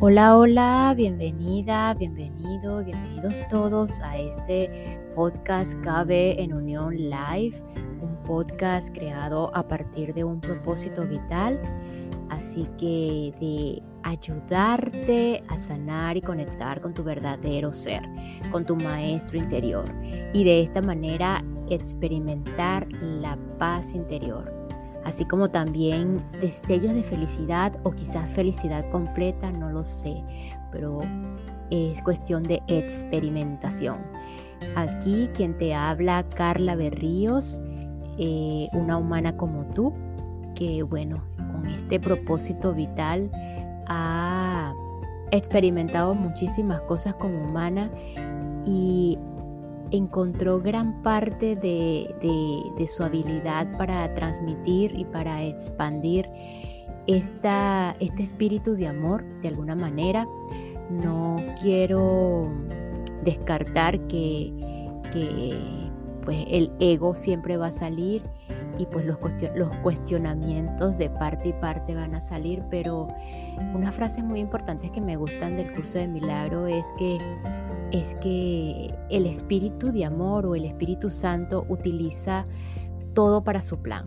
Hola, hola, bienvenida, bienvenido, bienvenidos todos a este podcast Cabe en Unión Live, un podcast creado a partir de un propósito vital, así que de ayudarte a sanar y conectar con tu verdadero ser, con tu maestro interior. Y de esta manera experimentar la paz interior así como también destellos de felicidad o quizás felicidad completa, no lo sé, pero es cuestión de experimentación. Aquí quien te habla, Carla Berríos, eh, una humana como tú, que bueno, con este propósito vital ha experimentado muchísimas cosas como humana y encontró gran parte de, su habilidad para transmitir y para expandir esta, este espíritu de amor de alguna manera. No quiero descartar que, pues el ego siempre va a salir y pues los, los cuestionamientos de parte y parte van a salir, pero una frase muy importante que me gustan del curso de milagro es que es que el Espíritu de Amor o el Espíritu Santo utiliza todo para su plan.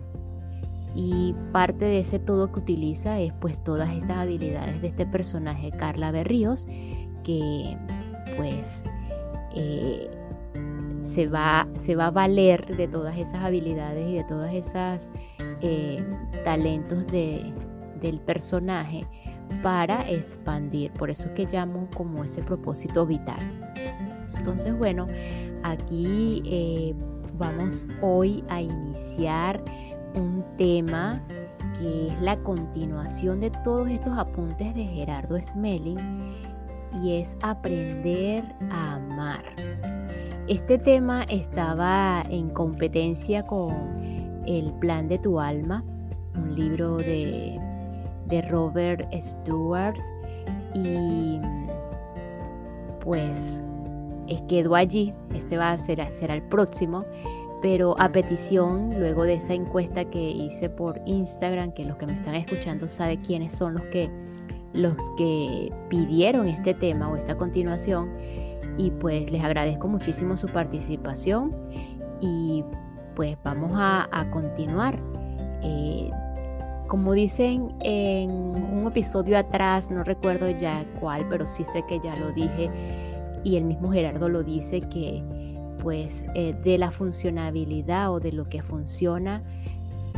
Y parte de ese todo que utiliza es pues todas estas habilidades de este personaje, Carla Berríos, que pues eh, se, va, se va a valer de todas esas habilidades y de todas esas eh, talentos del personaje para expandir. Por eso es que llamo como ese propósito vital. Entonces, bueno, aquí eh, vamos hoy a iniciar un tema que es la continuación de todos estos apuntes de Gerardo Smelling y es aprender a amar. Este tema estaba en competencia con El plan de tu alma, un libro de de Robert Stewart y pues quedó allí, este va a ser el próximo, pero a petición, luego de esa encuesta que hice por Instagram, que los que me están escuchando saben quiénes son los que, los que pidieron este tema o esta continuación, y pues les agradezco muchísimo su participación y pues vamos a, continuar. Eh, como dicen en un episodio atrás, no recuerdo ya cuál, pero sí sé que ya lo dije y el mismo Gerardo lo dice que pues eh, de la funcionabilidad o de lo que funciona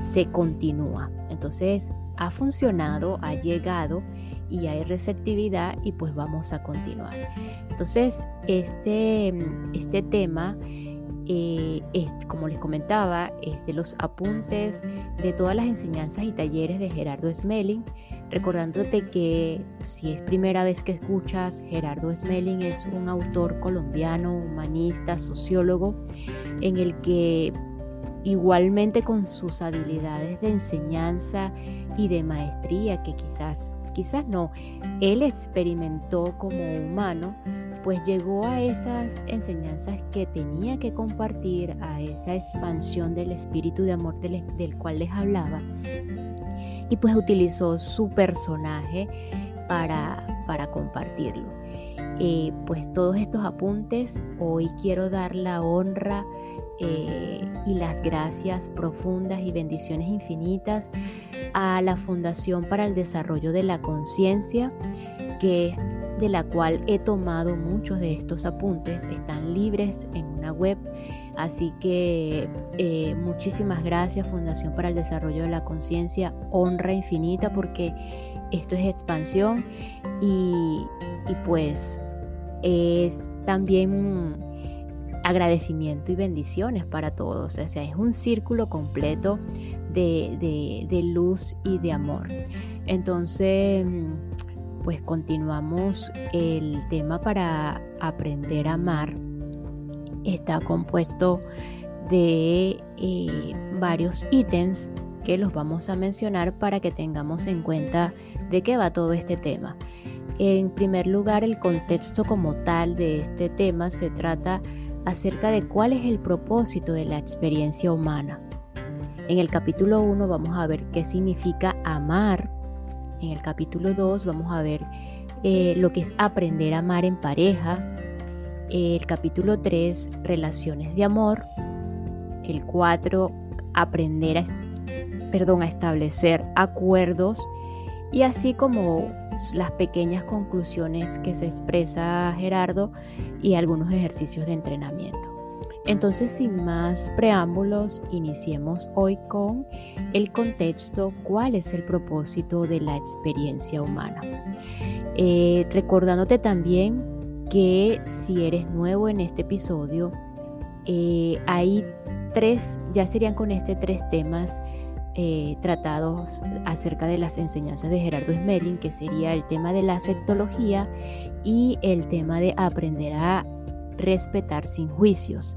se continúa. Entonces ha funcionado, ha llegado y hay receptividad y pues vamos a continuar. Entonces este, este tema eh, como les comentaba, es de los apuntes de todas las enseñanzas y talleres de Gerardo Smelling, recordándote que si es primera vez que escuchas, Gerardo Smelling es un autor colombiano, humanista, sociólogo, en el que igualmente con sus habilidades de enseñanza y de maestría, que quizás, quizás no, él experimentó como humano, pues llegó a esas enseñanzas que tenía que compartir, a esa expansión del espíritu de amor del, cual les hablaba, y pues utilizó su personaje para, para compartirlo. Eh, pues todos estos apuntes, hoy quiero dar la honra eh, y las gracias profundas y bendiciones infinitas a la Fundación para el Desarrollo de la Conciencia, que de la cual he tomado muchos de estos apuntes. Están libres en una web. Así que eh, muchísimas gracias Fundación para el Desarrollo de la Conciencia. Honra infinita porque esto es expansión y, pues es también agradecimiento y bendiciones para todos. O sea, es un círculo completo de, de luz y de amor. Entonces pues continuamos el tema para aprender a amar. Está compuesto de eh, varios ítems que los vamos a mencionar para que tengamos en cuenta de qué va todo este tema. En primer lugar, el contexto como tal de este tema se trata acerca de cuál es el propósito de la experiencia humana. En el capítulo 1 vamos a ver qué significa amar en el capítulo 2 vamos a ver eh, lo que es aprender a amar en pareja, el capítulo 3, relaciones de amor, el 4, aprender a, perdón, a establecer acuerdos y así como las pequeñas conclusiones que se expresa Gerardo y algunos ejercicios de entrenamiento. Entonces, sin más preámbulos, iniciemos hoy con el contexto, cuál es el propósito de la experiencia humana. Eh, recordándote también que si eres nuevo en este episodio, eh, hay tres, ya serían con este tres temas eh, tratados acerca de las enseñanzas de Gerardo Smelling, que sería el tema de la sectología y el tema de aprender a respetar sin juicios.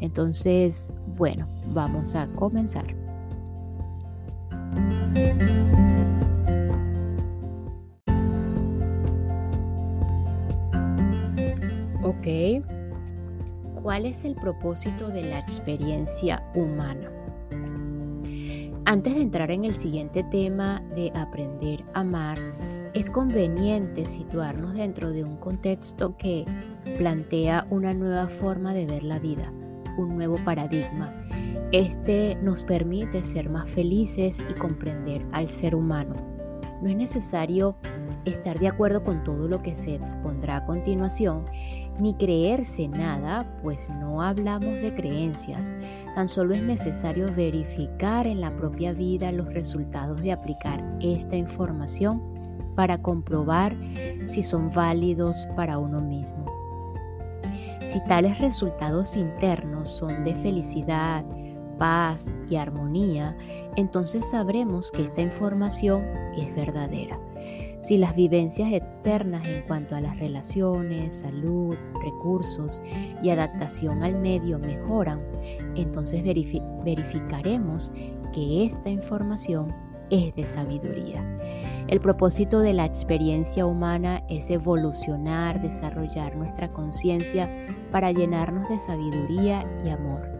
Entonces, bueno, vamos a comenzar. Ok. ¿Cuál es el propósito de la experiencia humana? Antes de entrar en el siguiente tema de aprender a amar, es conveniente situarnos dentro de un contexto que plantea una nueva forma de ver la vida, un nuevo paradigma. Este nos permite ser más felices y comprender al ser humano. No es necesario estar de acuerdo con todo lo que se expondrá a continuación, ni creerse nada, pues no hablamos de creencias. Tan solo es necesario verificar en la propia vida los resultados de aplicar esta información para comprobar si son válidos para uno mismo. Si tales resultados internos son de felicidad, paz y armonía, entonces sabremos que esta información es verdadera. Si las vivencias externas en cuanto a las relaciones, salud, recursos y adaptación al medio mejoran, entonces verificaremos que esta información es de sabiduría. El propósito de la experiencia humana es evolucionar, desarrollar nuestra conciencia para llenarnos de sabiduría y amor.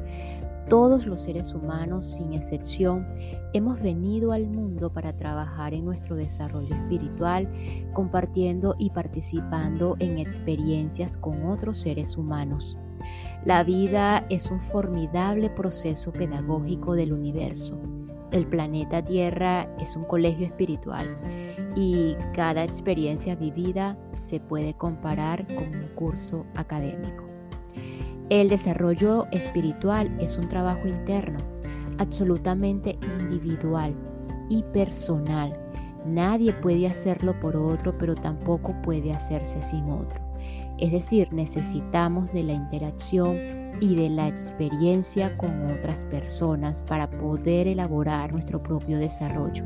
Todos los seres humanos, sin excepción, hemos venido al mundo para trabajar en nuestro desarrollo espiritual, compartiendo y participando en experiencias con otros seres humanos. La vida es un formidable proceso pedagógico del universo. El planeta Tierra es un colegio espiritual y cada experiencia vivida se puede comparar con un curso académico. El desarrollo espiritual es un trabajo interno, absolutamente individual y personal. Nadie puede hacerlo por otro, pero tampoco puede hacerse sin otro. Es decir, necesitamos de la interacción y de la experiencia con otras personas para poder elaborar nuestro propio desarrollo,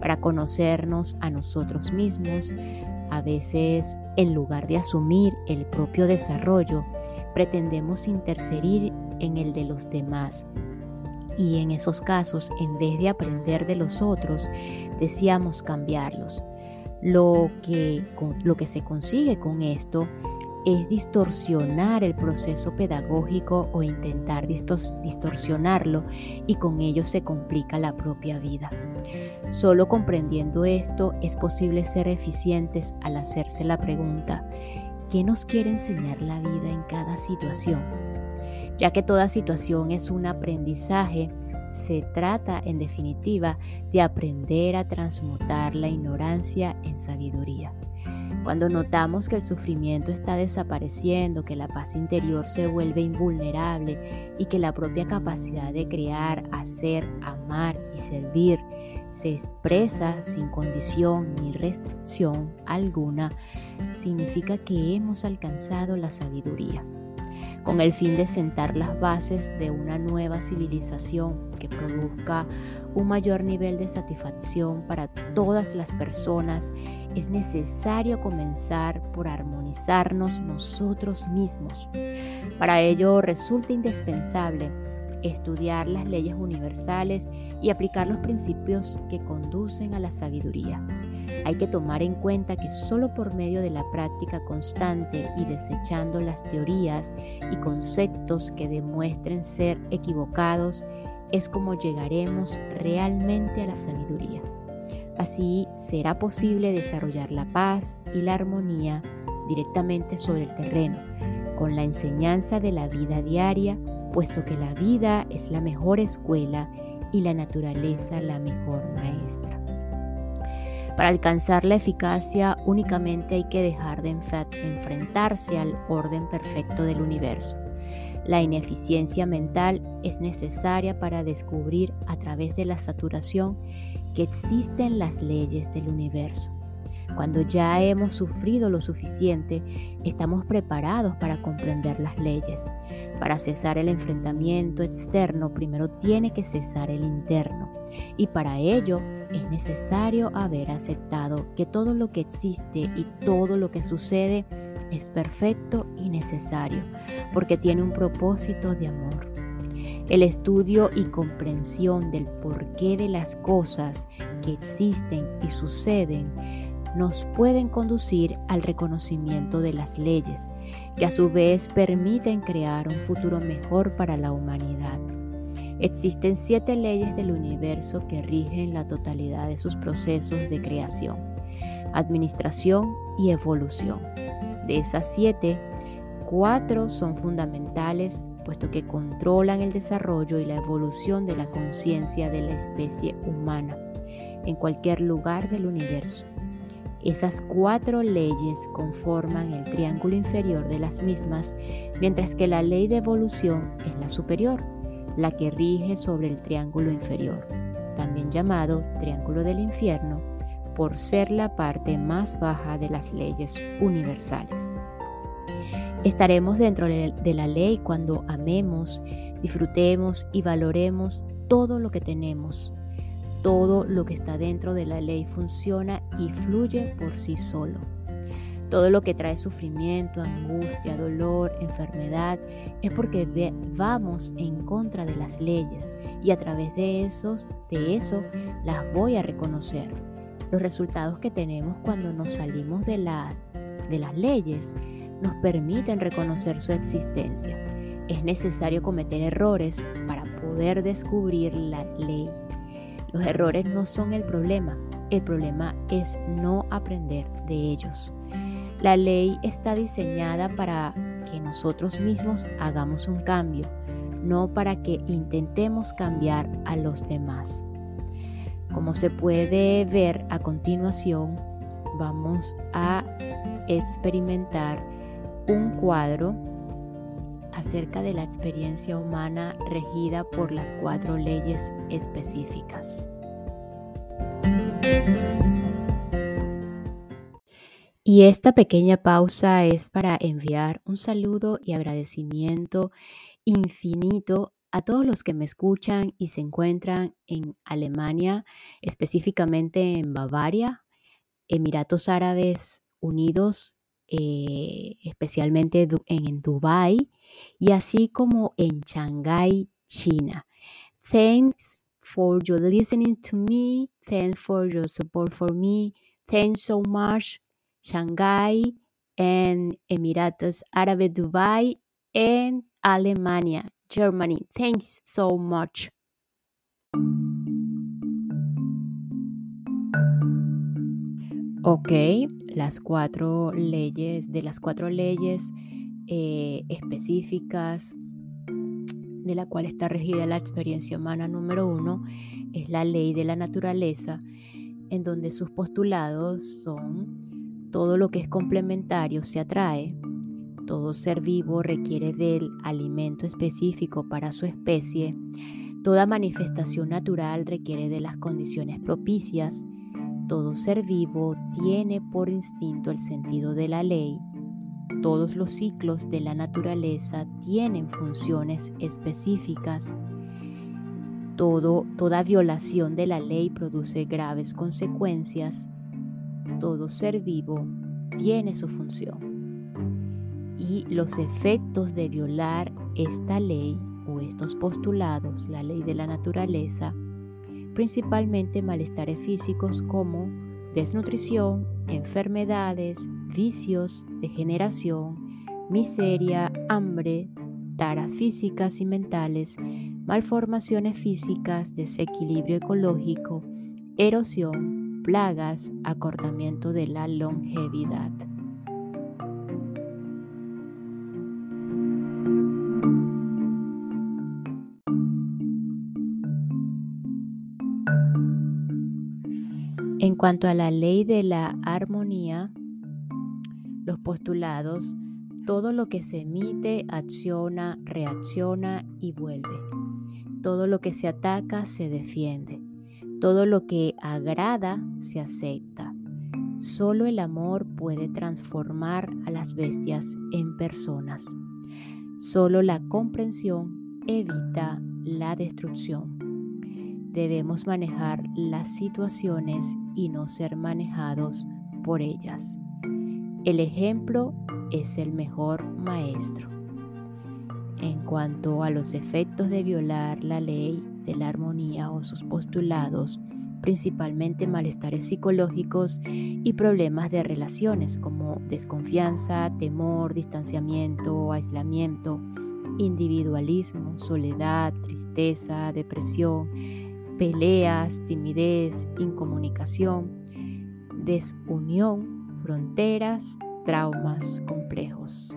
para conocernos a nosotros mismos. A veces, en lugar de asumir el propio desarrollo, pretendemos interferir en el de los demás. Y en esos casos, en vez de aprender de los otros, deseamos cambiarlos. Lo que, lo que se consigue con esto es distorsionar el proceso pedagógico o intentar distorsionarlo y con ello se complica la propia vida. Solo comprendiendo esto es posible ser eficientes al hacerse la pregunta, ¿Qué nos quiere enseñar la vida en cada situación? Ya que toda situación es un aprendizaje, se trata en definitiva de aprender a transmutar la ignorancia en sabiduría. Cuando notamos que el sufrimiento está desapareciendo, que la paz interior se vuelve invulnerable y que la propia capacidad de crear, hacer, amar y servir se expresa sin condición ni restricción alguna, significa que hemos alcanzado la sabiduría, con el fin de sentar las bases de una nueva civilización que produzca un mayor nivel de satisfacción para todas las personas, es necesario comenzar por armonizarnos nosotros mismos. Para ello resulta indispensable estudiar las leyes universales y aplicar los principios que conducen a la sabiduría. Hay que tomar en cuenta que solo por medio de la práctica constante y desechando las teorías y conceptos que demuestren ser equivocados es como llegaremos realmente a la sabiduría. Así será posible desarrollar la paz y la armonía directamente sobre el terreno, con la enseñanza de la vida diaria, puesto que la vida es la mejor escuela y la naturaleza la mejor maestra. Para alcanzar la eficacia únicamente hay que dejar de enfrentarse al orden perfecto del universo. La ineficiencia mental es necesaria para descubrir a través de la saturación que existen las leyes del universo. Cuando ya hemos sufrido lo suficiente, estamos preparados para comprender las leyes. Para cesar el enfrentamiento externo, primero tiene que cesar el interno. Y para ello es necesario haber aceptado que todo lo que existe y todo lo que sucede es perfecto y necesario, porque tiene un propósito de amor. El estudio y comprensión del porqué de las cosas que existen y suceden nos pueden conducir al reconocimiento de las leyes, que a su vez permiten crear un futuro mejor para la humanidad. Existen siete leyes del universo que rigen la totalidad de sus procesos de creación, administración y evolución. De esas siete, cuatro son fundamentales puesto que controlan el desarrollo y la evolución de la conciencia de la especie humana en cualquier lugar del universo. Esas cuatro leyes conforman el triángulo inferior de las mismas, mientras que la ley de evolución es la superior, la que rige sobre el triángulo inferior, también llamado triángulo del infierno, por ser la parte más baja de las leyes universales. Estaremos dentro de la ley cuando amemos, disfrutemos y valoremos todo lo que tenemos, todo lo que está dentro de la ley funciona y fluye por sí solo. Todo lo que trae sufrimiento, angustia, dolor, enfermedad, es porque vamos en contra de las leyes y a través de, esos, de eso las voy a reconocer. Los resultados que tenemos cuando nos salimos de, la, de las leyes nos permiten reconocer su existencia. Es necesario cometer errores para poder descubrir la ley los errores no son el problema, el problema es no aprender de ellos. La ley está diseñada para que nosotros mismos hagamos un cambio, no para que intentemos cambiar a los demás. Como se puede ver a continuación, vamos a experimentar un cuadro acerca de la experiencia humana regida por las cuatro leyes específicas. Y esta pequeña pausa es para enviar un saludo y agradecimiento infinito a todos los que me escuchan y se encuentran en Alemania, específicamente en Bavaria, Emiratos Árabes Unidos, eh, especialmente en Dubái y así como en Shanghai, China. Thanks for your listening to me. Thanks for your support for me. Thanks so much, Shanghai and Emiratos Árabe Dubai and Alemania, Germany. Thanks so much. Ok, las cuatro leyes, de las cuatro leyes eh, específicas de la cual está regida la experiencia humana número uno, es la ley de la naturaleza, en donde sus postulados son todo lo que es complementario se atrae, todo ser vivo requiere del alimento específico para su especie, toda manifestación natural requiere de las condiciones propicias, todo ser vivo tiene por instinto el sentido de la ley. Todos los ciclos de la naturaleza tienen funciones específicas. Todo, toda violación de la ley produce graves consecuencias. Todo ser vivo tiene su función. Y los efectos de violar esta ley o estos postulados, la ley de la naturaleza, principalmente malestares físicos como desnutrición, enfermedades, vicios, degeneración, miseria, hambre, taras físicas y mentales, malformaciones físicas, desequilibrio ecológico, erosión, plagas, acortamiento de la longevidad. Cuanto a la ley de la armonía, los postulados, todo lo que se emite, acciona, reacciona y vuelve. Todo lo que se ataca se defiende. Todo lo que agrada se acepta. Solo el amor puede transformar a las bestias en personas. Solo la comprensión evita la destrucción. Debemos manejar las situaciones y no ser manejados por ellas. El ejemplo es el mejor maestro. En cuanto a los efectos de violar la ley de la armonía o sus postulados, principalmente malestares psicológicos y problemas de relaciones como desconfianza, temor, distanciamiento, aislamiento, individualismo, soledad, tristeza, depresión, peleas, timidez, incomunicación, desunión, fronteras, traumas complejos.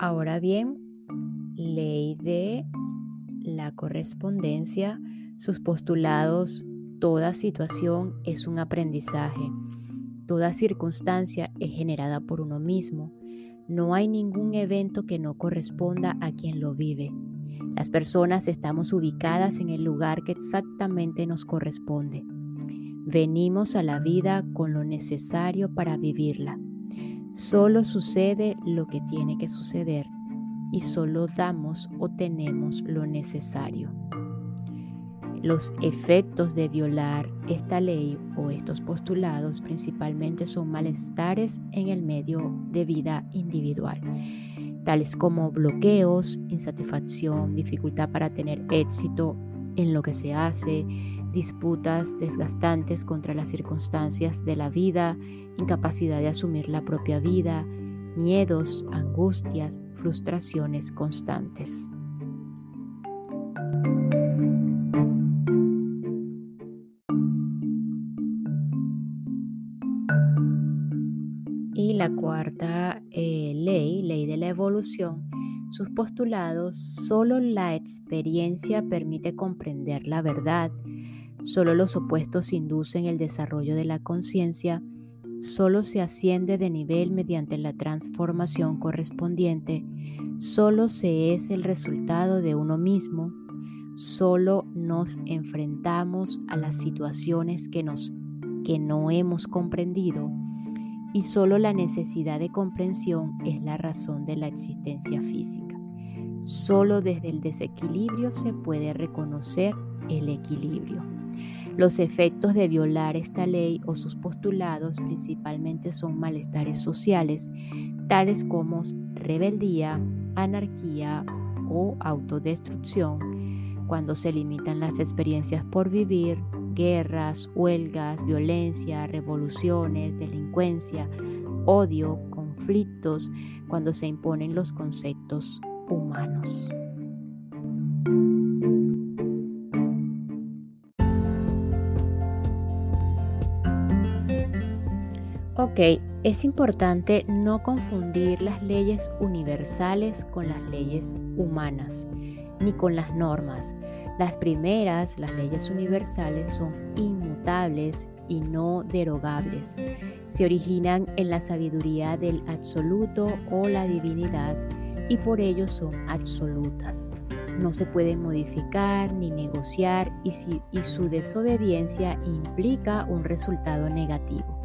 Ahora bien, ley de la correspondencia, sus postulados, toda situación es un aprendizaje Toda circunstancia es generada por uno mismo. No hay ningún evento que no corresponda a quien lo vive. Las personas estamos ubicadas en el lugar que exactamente nos corresponde. Venimos a la vida con lo necesario para vivirla. Solo sucede lo que tiene que suceder y solo damos o tenemos lo necesario. Los efectos de violar esta ley o estos postulados principalmente son malestares en el medio de vida individual, tales como bloqueos, insatisfacción, dificultad para tener éxito en lo que se hace, disputas desgastantes contra las circunstancias de la vida, incapacidad de asumir la propia vida, miedos, angustias, frustraciones constantes. Sus postulados, solo la experiencia permite comprender la verdad, solo los opuestos inducen el desarrollo de la conciencia, solo se asciende de nivel mediante la transformación correspondiente, solo se es el resultado de uno mismo, solo nos enfrentamos a las situaciones que, nos, que no hemos comprendido y solo la necesidad de comprensión es la razón de la existencia física. Solo desde el desequilibrio se puede reconocer el equilibrio. Los efectos de violar esta ley o sus postulados principalmente son malestares sociales, tales como rebeldía, anarquía o autodestrucción, cuando se limitan las experiencias por vivir, guerras, huelgas, violencia, revoluciones, delincuencia, odio, conflictos, cuando se imponen los conceptos humanos. Ok, es importante no confundir las leyes universales con las leyes humanas, ni con las normas. Las primeras, las leyes universales, son inmutables y no derogables. Se originan en la sabiduría del absoluto o la divinidad y por ello son absolutas. No se pueden modificar ni negociar y, y su desobediencia implica un resultado negativo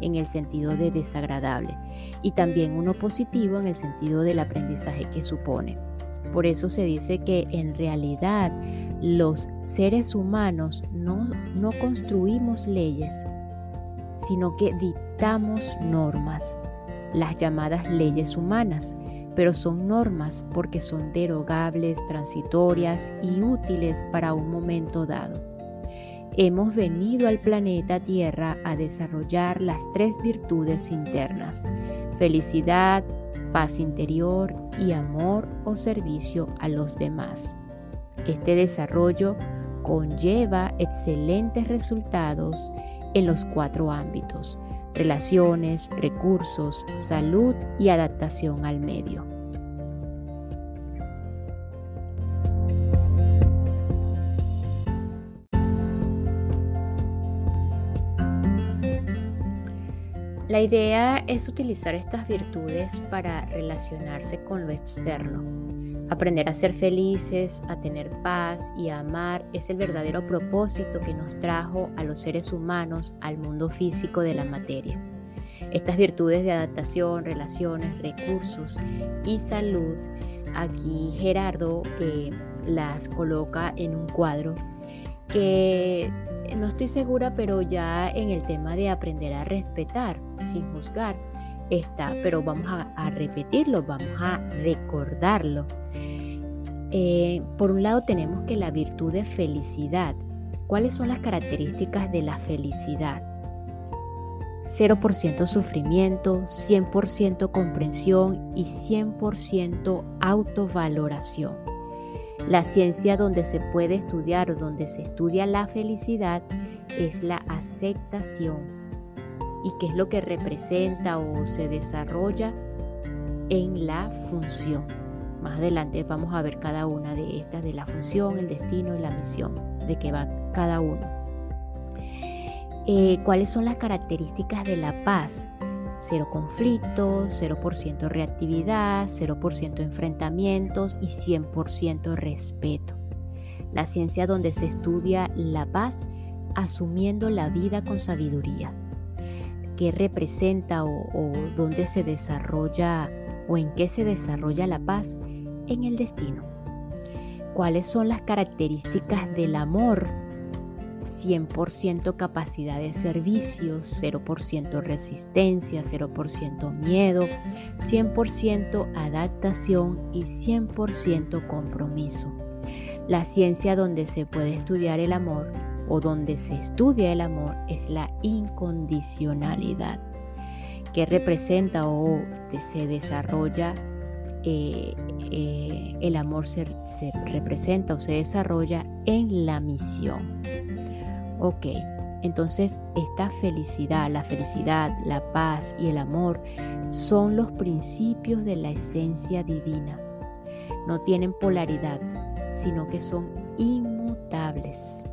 en el sentido de desagradable y también uno positivo en el sentido del aprendizaje que supone. Por eso se dice que en realidad los seres humanos no, no construimos leyes, sino que dictamos normas, las llamadas leyes humanas, pero son normas porque son derogables, transitorias y útiles para un momento dado. Hemos venido al planeta Tierra a desarrollar las tres virtudes internas, felicidad, paz interior y amor o servicio a los demás. Este desarrollo conlleva excelentes resultados en los cuatro ámbitos, relaciones, recursos, salud y adaptación al medio. La idea es utilizar estas virtudes para relacionarse con lo externo. Aprender a ser felices, a tener paz y a amar es el verdadero propósito que nos trajo a los seres humanos al mundo físico de la materia. Estas virtudes de adaptación, relaciones, recursos y salud, aquí Gerardo eh, las coloca en un cuadro que no estoy segura, pero ya en el tema de aprender a respetar sin juzgar está, pero vamos a, repetirlo, vamos a recordarlo. Eh, por un lado tenemos que la virtud de felicidad. ¿Cuáles son las características de la felicidad? 0% sufrimiento, 100% comprensión y 100% autovaloración. La ciencia donde se puede estudiar o donde se estudia la felicidad es la aceptación. ¿Y qué es lo que representa o se desarrolla en la función? Más adelante vamos a ver cada una de estas, de la función, el destino y la misión, de qué va cada uno. Eh, ¿Cuáles son las características de la paz? Cero conflictos, 0% reactividad, 0% enfrentamientos y 100% respeto. La ciencia donde se estudia la paz asumiendo la vida con sabiduría. ¿Qué representa o, o dónde se desarrolla o en qué se desarrolla la paz? En el destino. ¿Cuáles son las características del amor? 100% capacidad de servicio, 0% resistencia, 0% miedo, 100% adaptación y 100% compromiso. La ciencia donde se puede estudiar el amor o donde se estudia el amor es la incondicionalidad, que representa o se desarrolla eh, eh, el amor se, se, representa o se desarrolla en la misión. Ok, entonces esta felicidad, la felicidad, la paz y el amor son los principios de la esencia divina. No tienen polaridad, sino que son inmutables.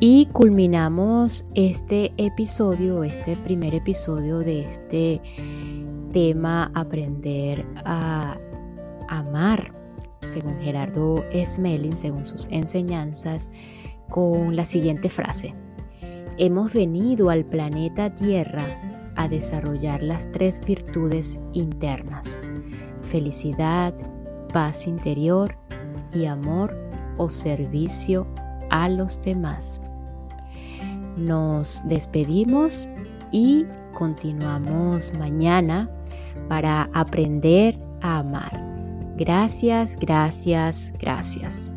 Y culminamos este episodio, este primer episodio de este tema aprender a amar, según Gerardo Smelling, según sus enseñanzas, con la siguiente frase. Hemos venido al planeta Tierra a desarrollar las tres virtudes internas, felicidad, paz interior y amor o servicio a los demás. Nos despedimos y continuamos mañana para aprender a amar. Gracias, gracias, gracias.